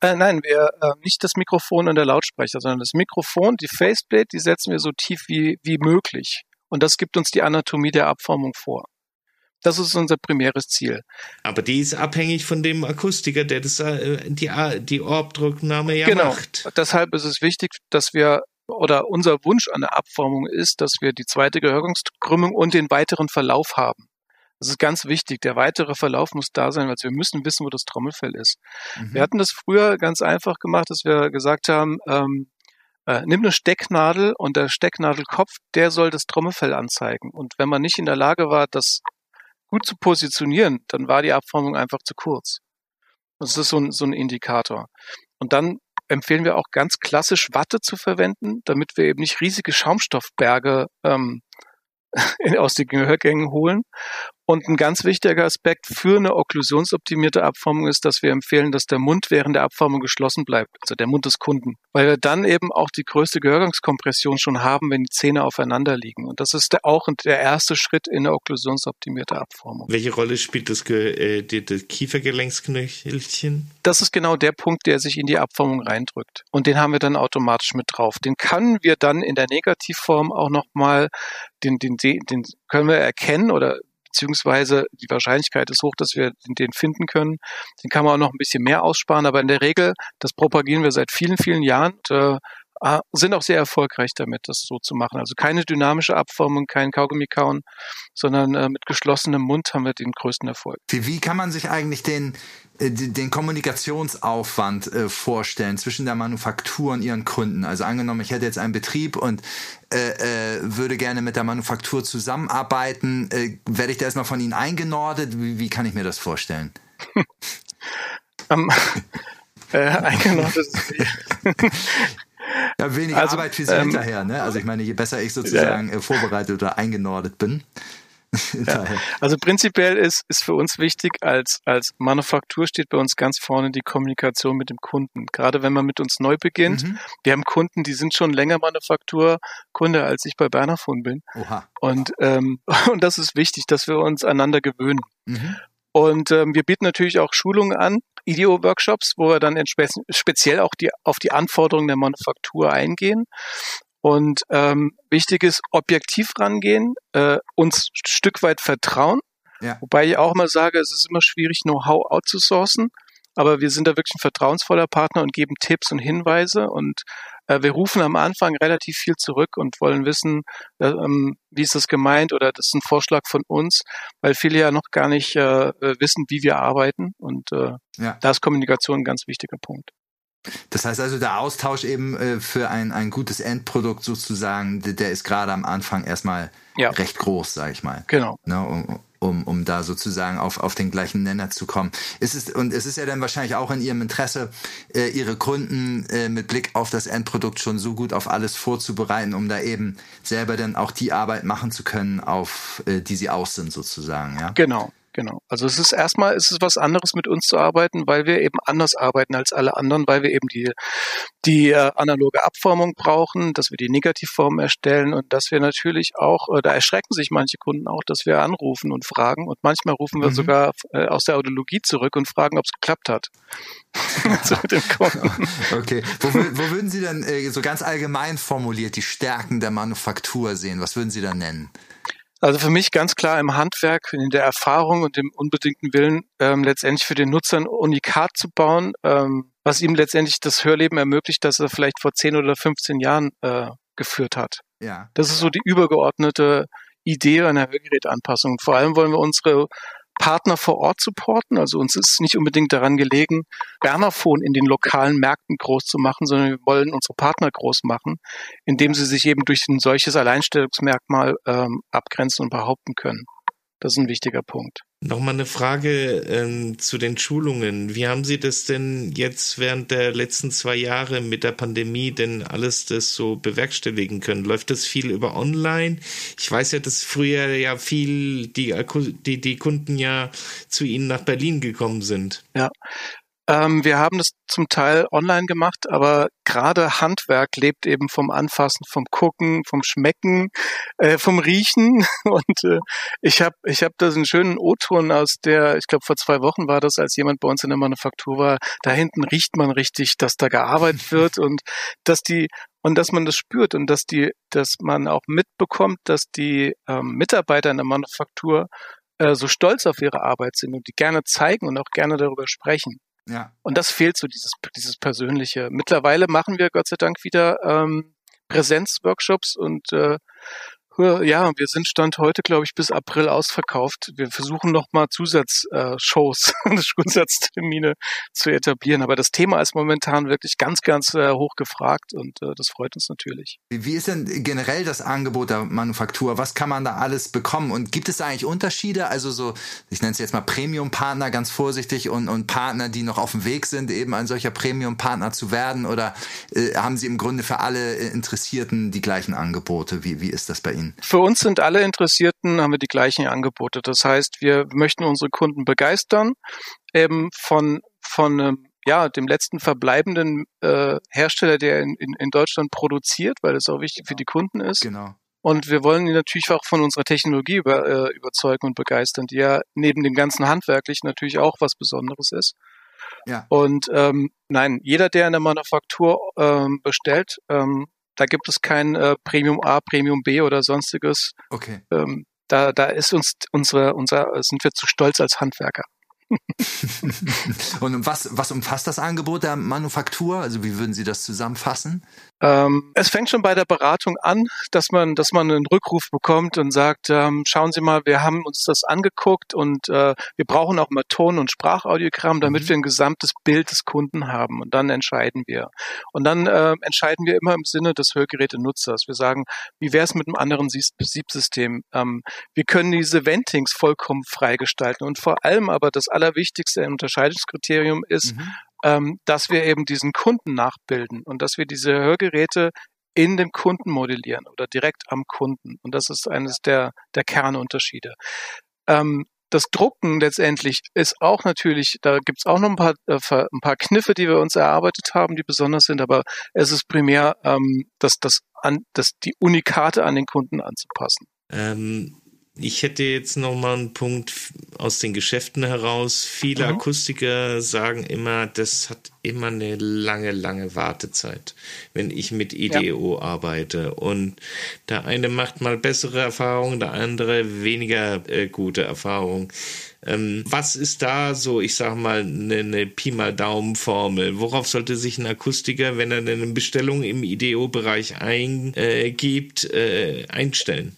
Äh, nein, wir äh, nicht das Mikrofon und der Lautsprecher, sondern das Mikrofon, die Faceplate, die setzen wir so tief wie, wie möglich. Und das gibt uns die Anatomie der Abformung vor. Das ist unser primäres Ziel. Aber die ist abhängig von dem Akustiker, der das, äh, die, die Orbdrucknahme ja genau. macht. Deshalb ist es wichtig, dass wir oder unser Wunsch an der Abformung ist, dass wir die zweite Gehörungskrümmung und den weiteren Verlauf haben. Das ist ganz wichtig. Der weitere Verlauf muss da sein, weil wir müssen wissen, wo das Trommelfell ist. Mhm. Wir hatten das früher ganz einfach gemacht, dass wir gesagt haben, ähm, äh, nimm eine Stecknadel und der Stecknadelkopf, der soll das Trommelfell anzeigen. Und wenn man nicht in der Lage war, das gut zu positionieren, dann war die Abformung einfach zu kurz. Das ist so ein, so ein Indikator. Und dann empfehlen wir auch ganz klassisch Watte zu verwenden, damit wir eben nicht riesige Schaumstoffberge ähm, aus den Gehörgängen holen und ein ganz wichtiger Aspekt für eine okklusionsoptimierte Abformung ist, dass wir empfehlen, dass der Mund während der Abformung geschlossen bleibt, also der Mund des Kunden, weil wir dann eben auch die größte Gehörgangskompression schon haben, wenn die Zähne aufeinander liegen. Und das ist der, auch der erste Schritt in eine okklusionsoptimierte Abformung. Welche Rolle spielt das, äh, das Kiefergelenksknöchelchen? Das ist genau der Punkt, der sich in die Abformung reindrückt. Und den haben wir dann automatisch mit drauf. Den können wir dann in der Negativform auch nochmal, den, den, den können wir erkennen oder beziehungsweise die Wahrscheinlichkeit ist hoch, dass wir den finden können. Den kann man auch noch ein bisschen mehr aussparen, aber in der Regel, das propagieren wir seit vielen, vielen Jahren. Und, äh, sind auch sehr erfolgreich damit, das so zu machen. Also keine dynamische Abformung, kein Kaugummi kauen, sondern äh, mit geschlossenem Mund haben wir den größten Erfolg. Wie, kann man sich eigentlich den, äh, den Kommunikationsaufwand äh, vorstellen zwischen der Manufaktur und ihren Kunden? Also angenommen, ich hätte jetzt einen Betrieb und äh, äh, würde gerne mit der Manufaktur zusammenarbeiten. Äh, werde ich da erstmal von Ihnen eingenordet? Wie, wie kann ich mir das vorstellen? um, äh, eingenordet. Ja, wenig also, Arbeit für sie ähm, hinterher, ne? Also ich meine, je besser ich sozusagen ja. Äh, vorbereitet oder eingenordet bin. ja. Also prinzipiell ist, ist für uns wichtig, als, als Manufaktur steht bei uns ganz vorne die Kommunikation mit dem Kunden. Gerade wenn man mit uns neu beginnt. Mhm. Wir haben Kunden, die sind schon länger Manufakturkunde, als ich bei Bernafon bin. Oha. Und, ähm, und das ist wichtig, dass wir uns einander gewöhnen. Mhm. Und ähm, wir bieten natürlich auch Schulungen an, IDEO-Workshops, wo wir dann speziell auch die, auf die Anforderungen der Manufaktur eingehen. Und ähm, wichtig ist, objektiv rangehen, äh, uns ein Stück weit vertrauen. Ja. Wobei ich auch mal sage, es ist immer schwierig, Know-how outzusourcen. Aber wir sind da wirklich ein vertrauensvoller Partner und geben Tipps und Hinweise und wir rufen am Anfang relativ viel zurück und wollen wissen, äh, ähm, wie ist das gemeint oder das ist ein Vorschlag von uns, weil viele ja noch gar nicht äh, äh wissen, wie wir arbeiten und äh, ja. da ist Kommunikation ein ganz wichtiger Punkt. Das heißt also, der Austausch eben äh, für ein, ein gutes Endprodukt sozusagen, der, der ist gerade am Anfang erstmal ja. recht groß, sage ich mal. Genau. Ne, um, um, um da sozusagen auf, auf den gleichen Nenner zu kommen. Es ist, und es ist ja dann wahrscheinlich auch in Ihrem Interesse, äh, Ihre Kunden äh, mit Blick auf das Endprodukt schon so gut auf alles vorzubereiten, um da eben selber dann auch die Arbeit machen zu können, auf äh, die Sie aus sind sozusagen. Ja? Genau. Genau. Also es ist erstmal ist es was anderes mit uns zu arbeiten, weil wir eben anders arbeiten als alle anderen, weil wir eben die die äh, analoge Abformung brauchen, dass wir die Negativform erstellen und dass wir natürlich auch, äh, da erschrecken sich manche Kunden auch, dass wir anrufen und fragen und manchmal rufen wir mhm. sogar äh, aus der Audiologie zurück und fragen, ob es geklappt hat. okay. Wo, wo würden Sie dann äh, so ganz allgemein formuliert die Stärken der Manufaktur sehen? Was würden Sie da nennen? Also für mich ganz klar im Handwerk, in der Erfahrung und dem unbedingten Willen, ähm, letztendlich für den Nutzer ein Unikat zu bauen, ähm, was ihm letztendlich das Hörleben ermöglicht, das er vielleicht vor 10 oder 15 Jahren äh, geführt hat. Ja. Das ist so die übergeordnete Idee einer Hörgerätanpassung. Vor allem wollen wir unsere Partner vor Ort supporten. Also uns ist nicht unbedingt daran gelegen, Bernerphone in den lokalen Märkten groß zu machen, sondern wir wollen unsere Partner groß machen, indem sie sich eben durch ein solches Alleinstellungsmerkmal ähm, abgrenzen und behaupten können. Das ist ein wichtiger Punkt. Nochmal eine Frage ähm, zu den Schulungen. Wie haben Sie das denn jetzt während der letzten zwei Jahre mit der Pandemie denn alles das so bewerkstelligen können? Läuft das viel über online? Ich weiß ja, dass früher ja viel die, die, die Kunden ja zu Ihnen nach Berlin gekommen sind. Ja, ähm, wir haben das zum Teil online gemacht, aber gerade Handwerk lebt eben vom Anfassen, vom Gucken, vom Schmecken, äh, vom Riechen. Und äh, ich habe ich hab da so einen schönen O-Ton aus der, ich glaube vor zwei Wochen war das, als jemand bei uns in der Manufaktur war. Da hinten riecht man richtig, dass da gearbeitet wird und dass die und dass man das spürt und dass die, dass man auch mitbekommt, dass die ähm, Mitarbeiter in der Manufaktur äh, so stolz auf ihre Arbeit sind und die gerne zeigen und auch gerne darüber sprechen. Ja. Und das fehlt so, dieses, dieses Persönliche. Mittlerweile machen wir Gott sei Dank wieder ähm, Präsenzworkshops und äh, ja, wir sind Stand heute, glaube ich, bis April ausverkauft. Wir versuchen nochmal Zusatzshows, äh, Zusatztermine zu etablieren. Aber das Thema ist momentan wirklich ganz, ganz äh, hoch gefragt und äh, das freut uns natürlich. Wie ist denn generell das Angebot der Manufaktur? Was kann man da alles bekommen? Und gibt es da eigentlich Unterschiede? Also so, ich nenne es jetzt mal Premium-Partner ganz vorsichtig und, und Partner, die noch auf dem Weg sind, eben ein solcher Premium-Partner zu werden? Oder äh, haben Sie im Grunde für alle Interessierten die gleichen Angebote? Wie, wie ist das bei Ihnen? Für uns sind alle Interessierten, haben wir die gleichen Angebote. Das heißt, wir möchten unsere Kunden begeistern, eben von, von ähm, ja, dem letzten verbleibenden äh, Hersteller, der in, in, in Deutschland produziert, weil das auch wichtig für die Kunden ist. Genau. Und wir wollen ihn natürlich auch von unserer Technologie über, äh, überzeugen und begeistern, die ja neben dem ganzen Handwerklichen natürlich auch was Besonderes ist. Ja. Und ähm, nein, jeder, der in der Manufaktur ähm, bestellt, ähm, da gibt es kein äh, Premium A, Premium B oder sonstiges. Okay. Ähm, da, da ist uns unsere, unser, sind wir zu stolz als Handwerker. Und was, was umfasst das Angebot der Manufaktur? Also wie würden Sie das zusammenfassen? Ähm, es fängt schon bei der Beratung an, dass man, dass man einen Rückruf bekommt und sagt, ähm, schauen Sie mal, wir haben uns das angeguckt und äh, wir brauchen auch mal Ton- und Sprachaudiogramm, damit mhm. wir ein gesamtes Bild des Kunden haben. Und dann entscheiden wir. Und dann äh, entscheiden wir immer im Sinne des Hörgerätenutzers. Wir sagen, wie wäre es mit einem anderen Siebsystem? Ähm, wir können diese Ventings vollkommen freigestalten. Und vor allem aber das allerwichtigste Unterscheidungskriterium ist, mhm ähm, dass wir eben diesen Kunden nachbilden und dass wir diese Hörgeräte in dem Kunden modellieren oder direkt am Kunden. Und das ist eines der, der Kernunterschiede. Ähm, das Drucken letztendlich ist auch natürlich, da gibt's auch noch ein paar, äh, ein paar Kniffe, die wir uns erarbeitet haben, die besonders sind, aber es ist primär ähm, das, das, an, das, die Unikate an den Kunden anzupassen. Ähm, Ich hätte jetzt noch mal einen Punkt aus den Geschäften heraus. Viele mhm. Akustiker sagen immer, das hat immer eine lange, lange Wartezeit, wenn ich mit IDEO ja. arbeite. Und der eine macht mal bessere Erfahrungen, der andere weniger äh, gute Erfahrungen. Ähm, was ist da so, ich sag mal, eine, eine Pi mal Daumen-Formel? Worauf sollte sich ein Akustiker, wenn er eine Bestellung im IDEO-Bereich eingibt, äh, äh, einstellen?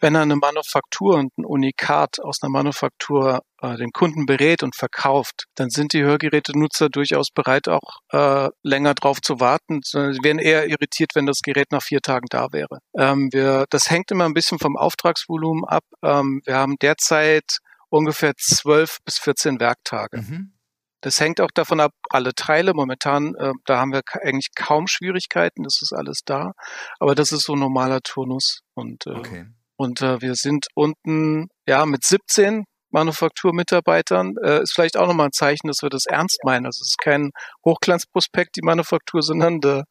Wenn er eine Manufaktur und ein Unikat aus einer Manufaktur äh, den Kunden berät und verkauft, dann sind die Hörgerätenutzer durchaus bereit, auch äh, länger drauf zu warten. Sie wären eher irritiert, wenn das Gerät nach vier Tagen da wäre. Ähm, wir, das hängt immer ein bisschen vom Auftragsvolumen ab. Ähm, wir haben derzeit ungefähr zwölf bis 14 Werktage. Mhm. Das hängt auch davon ab, alle Teile momentan, äh, da haben wir eigentlich kaum Schwierigkeiten, das ist alles da. Aber das ist so ein normaler Turnus. Und äh, okay. Und äh, wir sind unten, ja, mit 17 Manufakturmitarbeitern. Äh, ist vielleicht auch nochmal ein Zeichen, dass wir das ernst meinen. Also es ist kein Hochglanzprospekt, die Manufaktur, sondern de,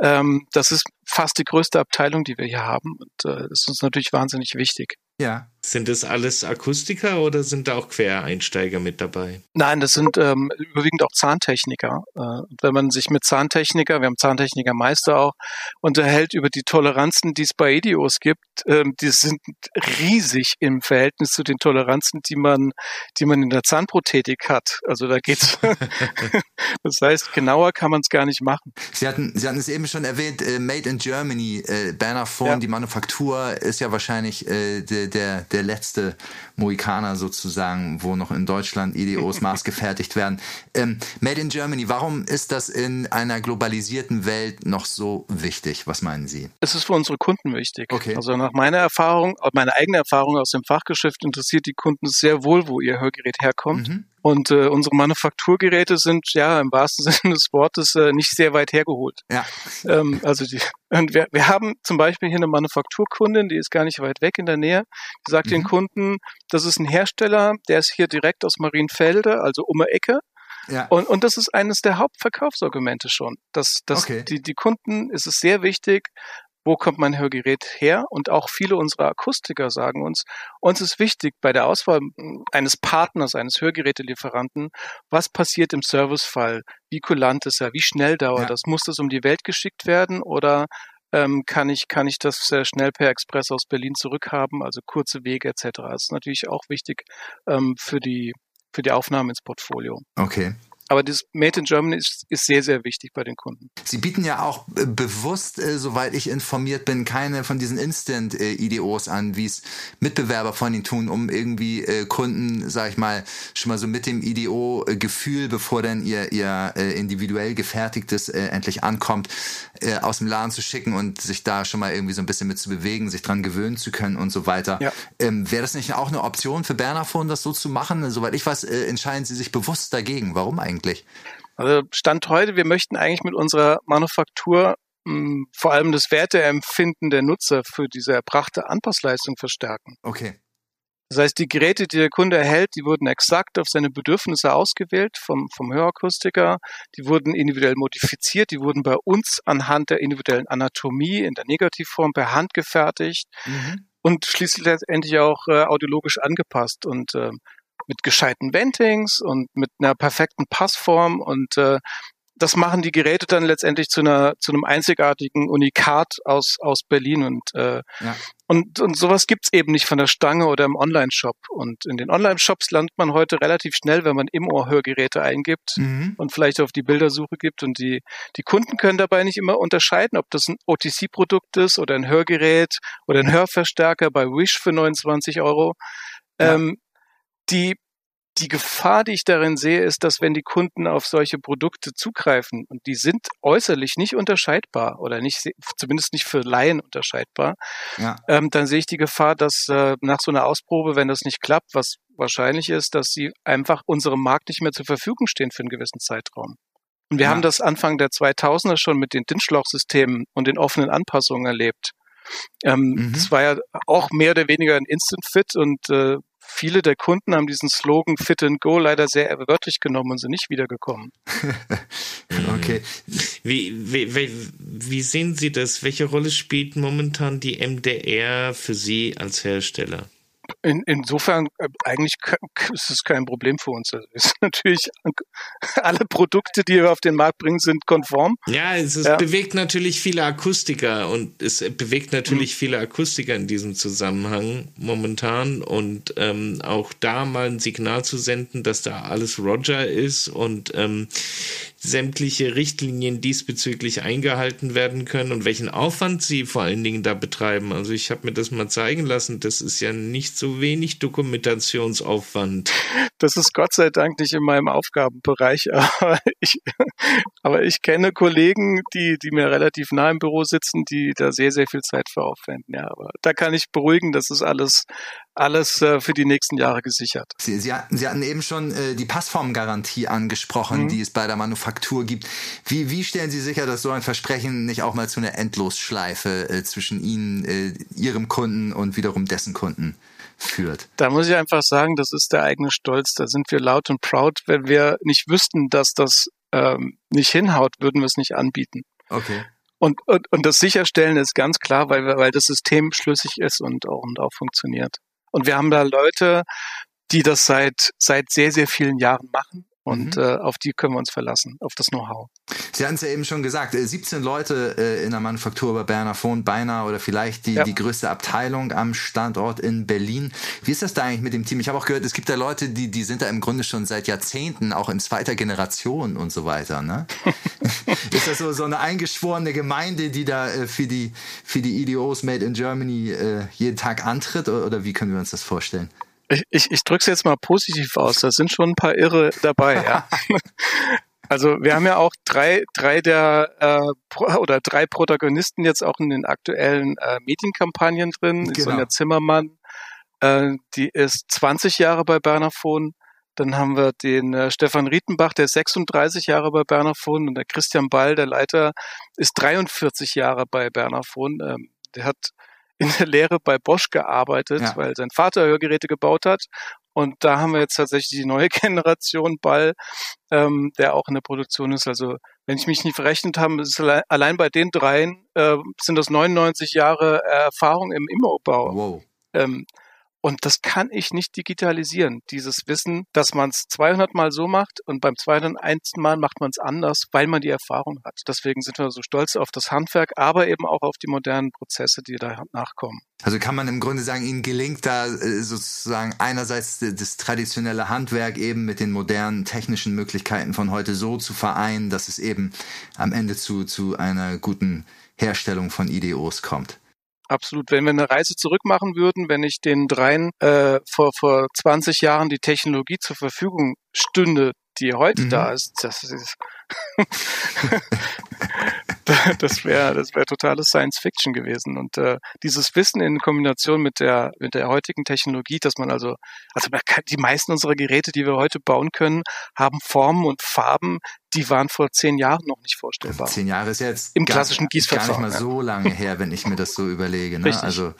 ähm, das ist fast die größte Abteilung, die wir hier haben. Und äh, ist uns natürlich wahnsinnig wichtig. Ja. Sind das alles Akustiker oder sind da auch Quereinsteiger mit dabei? Nein, das sind ähm, überwiegend auch Zahntechniker. Äh, wenn man sich mit Zahntechniker, wir haben Zahntechnikermeister auch, unterhält über die Toleranzen, die es bei Idios gibt, ähm, die sind riesig im Verhältnis zu den Toleranzen, die man, die man in der Zahnprothetik hat. Also da geht's. das heißt, genauer kann man es gar nicht machen. Sie hatten, Sie hatten es eben schon erwähnt, äh, Made in Germany, äh, Banner Phone, ja. die Manufaktur ist ja wahrscheinlich äh, der, der, der letzte Mohikaner sozusagen, wo noch in Deutschland IDOs maßgefertigt werden. Ähm, Made in Germany, warum ist das in einer globalisierten Welt noch so wichtig? Was meinen Sie? Es ist für unsere Kunden wichtig. Okay. Also nach meiner Erfahrung, meine eigene Erfahrung aus dem Fachgeschäft interessiert die Kunden sehr wohl, wo ihr Hörgerät herkommt. Mhm. Und äh, unsere Manufakturgeräte sind ja im wahrsten Sinne des Wortes äh, nicht sehr weit hergeholt. Ja. Ähm, also die, und wir, wir haben zum Beispiel hier eine Manufakturkundin, die ist gar nicht weit weg in der Nähe. Die sagt mhm. den Kunden, das ist ein Hersteller, der ist hier direkt aus Marienfelde, also um die Ecke. Ja. Und, und das ist eines der Hauptverkaufsargumente schon. Dass, dass okay. die, die Kunden ist es sehr wichtig, wo kommt mein Hörgerät her? Und auch viele unserer Akustiker sagen uns, uns ist wichtig bei der Auswahl eines Partners, eines Hörgerätelieferanten, was passiert im Servicefall? Wie kulant ist er? Wie schnell dauert ja. das? Muss das um die Welt geschickt werden oder ähm, kann ich kann ich das sehr schnell per Express aus Berlin zurückhaben, also kurze Wege etc. Das ist natürlich auch wichtig ähm, für die für die Aufnahme ins Portfolio. Okay. Aber das Made in Germany ist, ist sehr, sehr wichtig bei den Kunden. Sie bieten ja auch äh, bewusst, äh, soweit ich informiert bin, keine von diesen Instant-IDOs an, wie es Mitbewerber von Ihnen tun, um irgendwie äh, Kunden, sag ich mal, schon mal so mit dem IDO-Gefühl, bevor dann ihr, ihr individuell gefertigtes endlich ankommt, aus dem Laden zu schicken und sich da schon mal irgendwie so ein bisschen mit zu bewegen, sich dran gewöhnen zu können und so weiter. Ja. Ähm, Wäre das nicht auch eine Option für Bernerphone, das so zu machen? Soweit ich weiß, entscheiden Sie sich bewusst dagegen. Warum eigentlich? Eigentlich? Also Stand heute, wir möchten eigentlich mit unserer Manufaktur mh, hm, vor allem das Werteempfinden der Nutzer für diese erbrachte Anpassleistung verstärken. Okay. Das heißt, die Geräte, die der Kunde erhält, die wurden exakt auf seine Bedürfnisse ausgewählt vom, vom Hörakustiker. Die wurden individuell modifiziert. Die wurden bei uns anhand der individuellen Anatomie in der Negativform per Hand gefertigt. Mhm. Und schließlich letztendlich auch äh, audiologisch angepasst. Und äh, mit gescheiten Ventings und mit einer perfekten Passform und äh, das machen die Geräte dann letztendlich zu einer zu einem einzigartigen Unikat aus aus Berlin und äh, ja. und und sowas gibt's eben nicht von der Stange oder im Online-Shop und in den Online-Shops landet man heute relativ schnell, wenn man im Ohr Hörgeräte eingibt mhm. und vielleicht auf die Bildersuche gibt und die die Kunden können dabei nicht immer unterscheiden, ob das ein OTC-Produkt ist oder ein Hörgerät oder ein Hörverstärker bei Wish für 29 Euro. Ja. Ähm, die, die Gefahr, die ich darin sehe, ist, dass wenn die Kunden auf solche Produkte zugreifen und die sind äußerlich nicht unterscheidbar oder nicht, zumindest nicht für Laien unterscheidbar, ja. ähm, dann sehe ich die Gefahr, dass äh, nach so einer Ausprobe, wenn das nicht klappt, was wahrscheinlich ist, dass sie einfach unserem Markt nicht mehr zur Verfügung stehen für einen gewissen Zeitraum. Und wir ja. haben das Anfang der 2000er schon mit den DIN-Schlauchsystemen und den offenen Anpassungen erlebt. Ähm, mhm. Das war ja auch mehr oder weniger ein Instant Fit und äh, viele der Kunden haben diesen Slogan Fit and Go leider sehr wörtlich genommen und sind nicht wiedergekommen. okay. Wie, wie, wie, wie sehen Sie das? Welche Rolle spielt momentan die MDR für Sie als Hersteller? In, insofern äh, eigentlich ist es kein Problem für uns. Also ist natürlich alle Produkte, die wir auf den Markt bringen, sind konform. Ja, es, es ja. bewegt natürlich viele Akustiker und es bewegt natürlich mhm. viele Akustiker in diesem Zusammenhang momentan und ähm, auch da mal ein Signal zu senden, dass da alles Roger ist und ähm, sämtliche Richtlinien diesbezüglich eingehalten werden können und welchen Aufwand sie vor allen Dingen da betreiben. Also ich habe mir das mal zeigen lassen, das ist ja nicht so wenig Dokumentationsaufwand. Das ist Gott sei Dank nicht in meinem Aufgabenbereich, aber ich, aber ich kenne Kollegen, die, die mir relativ nah im Büro sitzen, die da sehr, sehr viel Zeit für aufwenden. Ja, aber da kann ich beruhigen, das ist alles alles äh, für die nächsten Jahre gesichert. Sie, Sie, hatten, Sie hatten eben schon äh, die Passformgarantie angesprochen, mhm. die es bei der Manufaktur gibt. Wie, wie stellen Sie sicher, dass so ein Versprechen nicht auch mal zu einer Endlosschleife äh, zwischen Ihnen, äh, Ihrem Kunden und wiederum dessen Kunden führt? Da muss ich einfach sagen, das ist der eigene Stolz. Da sind wir laut und proud. Wenn wir nicht wüssten, dass das ähm, nicht hinhaut, würden wir es nicht anbieten. Okay. Und, und, und das Sicherstellen ist ganz klar, weil, weil das System schlüssig ist und auch, und auch funktioniert. Und wir haben da Leute, die das seit, seit sehr, sehr vielen Jahren machen und mhm. äh, auf die können wir uns verlassen, auf das Know-how. Sie hatten es ja eben schon gesagt, 17 äh, Leute äh, in der Manufaktur bei Berner Phone, beinahe oder vielleicht die, ja. die größte Abteilung am Standort in Berlin. Wie ist das da eigentlich mit dem Team? Ich habe auch gehört, es gibt da Leute, die, die sind da im Grunde schon seit Jahrzehnten, auch in zweiter Generation und so weiter. Ne? ist das so, so eine eingeschworene Gemeinde, die da äh, für, die, für die EDOs Made in Germany äh, jeden Tag antritt? Oder wie können wir uns das vorstellen? Ich, ich, ich drücke es jetzt mal positiv aus. Da sind schon ein paar Irre dabei, ja. Also wir haben ja auch drei, drei der äh, oder drei Protagonisten jetzt auch in den aktuellen äh, Medienkampagnen drin. Genau. Sonja Zimmermann, äh, die ist 20 Jahre bei Bernerphon. Dann haben wir den äh, Stefan Rietenbach, der ist 36 Jahre bei Bernerphon und der Christian Ball, der Leiter, ist 43 Jahre bei Bernerphon. Ähm, der hat in der Lehre bei Bosch gearbeitet, ja. weil sein Vater Hörgeräte gebaut hat. Und da haben wir jetzt tatsächlich die neue Generation Ball, ähm, der auch in der Produktion ist. Also wenn ich mich nicht verrechnet habe, ist allein, allein bei den dreien äh, sind das 99 Jahre Erfahrung im Immobau. Wow. Ähm, und das kann ich nicht digitalisieren. Dieses Wissen, dass man es 200 Mal so macht und beim 201. Mal macht man es anders, weil man die Erfahrung hat. Deswegen sind wir so stolz auf das Handwerk, aber eben auch auf die modernen Prozesse, die da nachkommen. Also kann man im Grunde sagen, Ihnen gelingt da äh, sozusagen einerseits das traditionelle Handwerk eben mit den modernen technischen Möglichkeiten von heute so zu vereinen, dass es eben am Ende zu, zu einer guten Herstellung von IDOs kommt. Absolut. Wenn wir eine Reise zurück machen würden, wenn ich den dreien äh, vor, vor 20 Jahren die Technologie zur Verfügung stünde, die heute mhm. da ist, das ist das wäre das wäre totales Science Fiction gewesen und äh, dieses Wissen in Kombination mit der mit der heutigen Technologie, dass man also also die meisten unserer Geräte, die wir heute bauen können, haben Formen und Farben, die waren vor zehn Jahren noch nicht vorstellbar. Zehn Jahre ist jetzt im gar, klassischen Gießverfahren gar nicht mal so lange her, wenn ich mir das so überlege. Ne? Also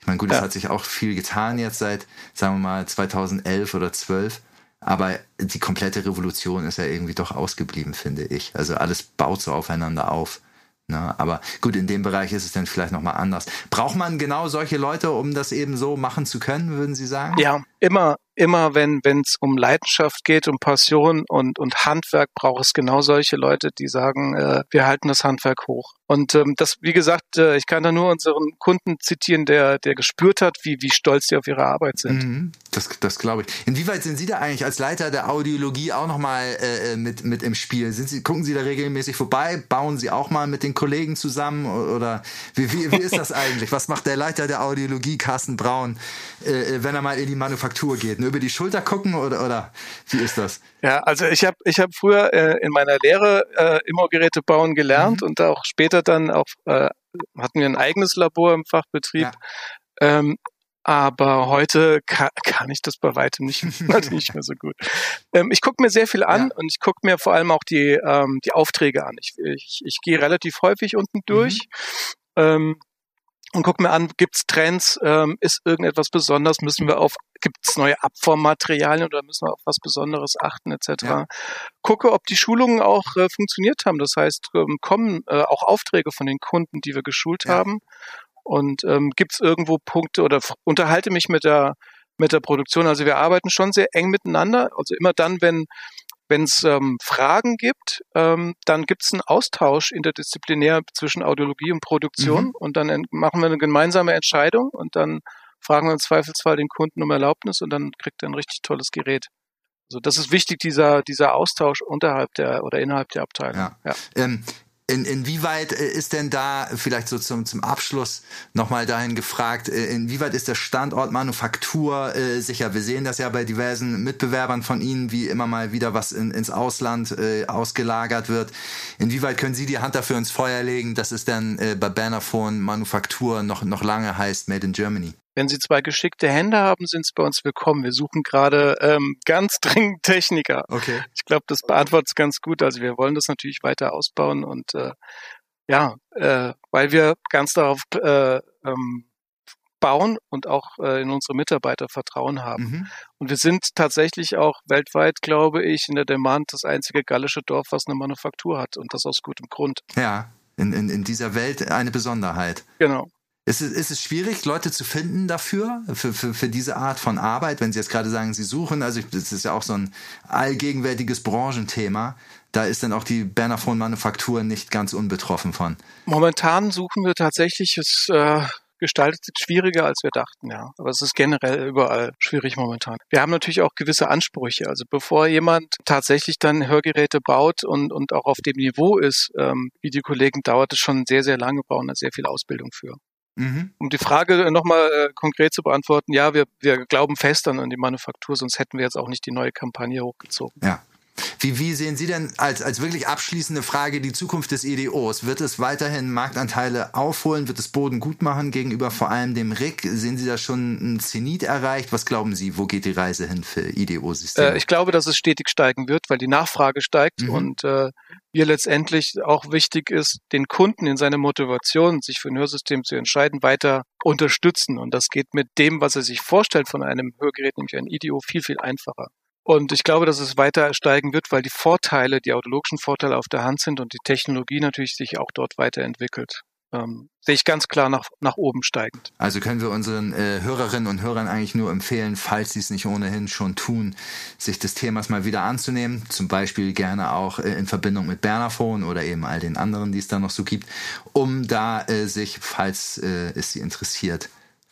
ich meine, gut, es ja. hat sich auch viel getan jetzt seit, sagen wir mal, 2011 oder 12. Aber die komplette Revolution ist ja irgendwie doch ausgeblieben, finde ich. Also alles baut so aufeinander auf. Ne? Aber gut, in dem Bereich ist es dann vielleicht nochmal anders. Braucht man genau solche Leute, um das eben so machen zu können, würden Sie sagen? Ja, immer, immer wenn es um Leidenschaft geht, um Passion und, und Handwerk, braucht es genau solche Leute, die sagen, äh, wir halten das Handwerk hoch. Und ähm, das, wie gesagt, äh, ich kann da nur unseren Kunden zitieren, der, der gespürt hat, wie, wie stolz die auf ihre Arbeit sind. Mhm, das, das glaube ich. Inwieweit sind Sie da eigentlich als Leiter der Audiologie auch nochmal äh, äh, mit, mit im Spiel? Sind Sie, gucken Sie da regelmäßig vorbei? Bauen Sie auch mal mit den Kollegen zusammen? Oder wie, wie, wie ist das eigentlich? Was macht der Leiter der Audiologie, Carsten Braun, äh, äh wenn er mal in die Manufaktur geht? Nur über die Schulter gucken oder, oder wie ist das? Ja, also ich habe ich hab früher äh, in meiner Lehre äh, Immo-Geräte bauen gelernt mhm. und auch später dann auch äh, hatten wir ein eigenes Labor im Fachbetrieb. Ja. Ähm, aber heute kann, kann ich das bei weitem nicht, nicht mehr so gut. Ähm, ich gucke mir sehr viel an ja. und ich gucke mir vor allem auch die, ähm, die Aufträge an. Ich, ich, ich gehe relativ häufig unten durch. Mhm. Ähm, und guck mir an, gibt's Trends, ähm, ist irgendetwas besonders, müssen wir auf, gibt's neue Abformmaterialien oder müssen wir auf was Besonderes achten etc. Ja. Gucke, ob die Schulungen auch äh, funktioniert haben. Das heißt, ähm, kommen äh, auch Aufträge von den Kunden, die wir geschult ja. haben. Und ähm, gibt es irgendwo Punkte oder unterhalte mich mit der mit der Produktion. Also wir arbeiten schon sehr eng miteinander. Also immer dann, wenn wenn es ähm, Fragen gibt, ähm, dann gibt es einen Austausch interdisziplinär zwischen Audiologie und Produktion mhm. und dann machen wir eine gemeinsame Entscheidung und dann fragen wir im Zweifelsfall den Kunden um Erlaubnis und dann kriegt er ein richtig tolles Gerät. Also das ist wichtig, dieser, dieser Austausch unterhalb der oder innerhalb der Abteilung. Ja. ja. Ähm, in, inwieweit äh, ist denn da, vielleicht so zum, zum Abschluss nochmal dahin gefragt, äh, inwieweit ist der Standort Manufaktur äh, sicher? Wir sehen das ja bei diversen Mitbewerbern von Ihnen, wie immer mal wieder was in, ins Ausland äh, ausgelagert wird. Inwieweit können Sie die Hand dafür ins Feuer legen, dass es dann äh, bei Bannerphone Manufaktur noch, noch lange heißt Made in Germany? Wenn Sie zwei geschickte Hände haben, sind Sie bei uns willkommen. Wir suchen gerade ähm, ganz dringend Techniker. Okay. Ich glaube, das beantwortet es ganz gut. Also wir wollen das natürlich weiter ausbauen und äh, ja, äh, weil wir ganz darauf äh, ähm, bauen und auch äh, in unsere Mitarbeiter Vertrauen haben. Mhm. Und wir sind tatsächlich auch weltweit, glaube ich, in der Demand das einzige gallische Dorf, was eine Manufaktur hat und das aus gutem Grund. Ja, in, in, in dieser Welt eine Besonderheit. Genau. Ist es, ist es schwierig, Leute zu finden dafür, für, für, für diese Art von Arbeit, wenn Sie jetzt gerade sagen, Sie suchen, also das ist ja auch so ein allgegenwärtiges Branchenthema, da ist dann auch die Bernerphon-Manufaktur nicht ganz unbetroffen von. Momentan suchen wir tatsächlich, es äh, gestaltet schwieriger, als wir dachten, ja. Aber es ist generell überall schwierig momentan. Wir haben natürlich auch gewisse Ansprüche. Also bevor jemand tatsächlich dann Hörgeräte baut und, und auch auf dem Niveau ist, ähm, wie die Kollegen, dauert es schon sehr, sehr lange, brauchen da sehr viel Ausbildung für. Mhm. Um die Frage nochmal äh, konkret zu beantworten, ja, wir, wir glauben fest an die Manufaktur, sonst hätten wir jetzt auch nicht die neue Kampagne hochgezogen. Ja. Wie, wie sehen Sie denn als, als wirklich abschließende Frage die Zukunft des EDOs? Wird es weiterhin Marktanteile aufholen? Wird es Boden gut machen gegenüber vor allem dem RIC? Sehen Sie da schon ein Zenit erreicht? Was glauben Sie, wo geht die Reise hin für EDO-Systeme? Äh, ich glaube, dass es stetig steigen wird, weil die Nachfrage steigt mhm. und äh, hier letztendlich auch wichtig ist, den Kunden in seiner Motivation, sich für ein Hörsystem zu entscheiden, weiter unterstützen. Und das geht mit dem, was er sich vorstellt von einem Hörgerät, nämlich ein EDO, viel, viel einfacher. Und ich glaube, dass es weiter steigen wird, weil die Vorteile, die audiologischen Vorteile auf der Hand sind und die Technologie natürlich sich auch dort weiterentwickelt. Ähm, sehe ich ganz klar nach, nach oben steigend. Also können wir unseren äh, Hörerinnen und Hörern eigentlich nur empfehlen, falls sie es nicht ohnehin schon tun, sich des Themas mal wieder anzunehmen. Zum Beispiel gerne auch äh, in Verbindung mit Bernaphone oder eben all den anderen, die es da noch so gibt, um da äh, sich, falls äh, es sie interessiert,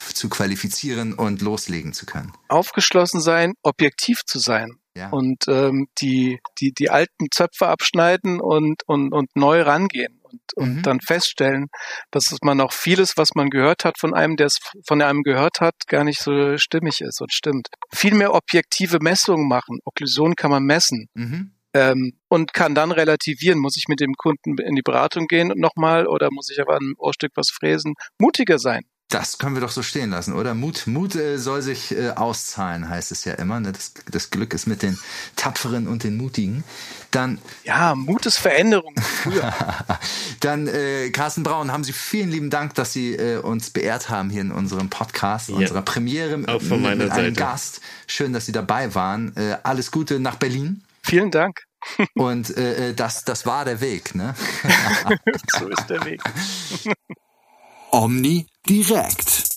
zu qualifizieren und loslegen zu können. Aufgeschlossen sein, objektiv zu sein. Ja. Und ähm, die, die, die alten Zöpfe abschneiden und, und, und neu rangehen und, und mhm. dann feststellen, dass man auch vieles, was man gehört hat von einem, der es von einem gehört hat, gar nicht so stimmig ist und stimmt. Viel mehr objektive Messungen machen. Okklusion kann man messen. Mhm. Ähm, und kann dann relativieren, muss ich mit dem Kunden in die Beratung gehen nochmal oder muss ich aber ein Ohrstück was fräsen? Mutiger sein. Das können wir doch so stehen lassen, oder? Mut, Mut äh, soll sich äh, auszahlen, heißt es ja immer. Ne? Das, das Glück ist mit den Tapferen und den Mutigen. Dann ja, Mut ist Veränderung. Dann äh, Carsten Braun, haben Sie vielen lieben Dank, dass Sie äh, uns beehrt haben hier in unserem Podcast, ja. unserer Premiere Auch von meiner mit einem Seite. Gast. Schön, dass Sie dabei waren. Äh, alles Gute nach Berlin. Vielen Dank. Und äh, äh das, das war der Weg, ne? so ist der Weg. Omni direkt.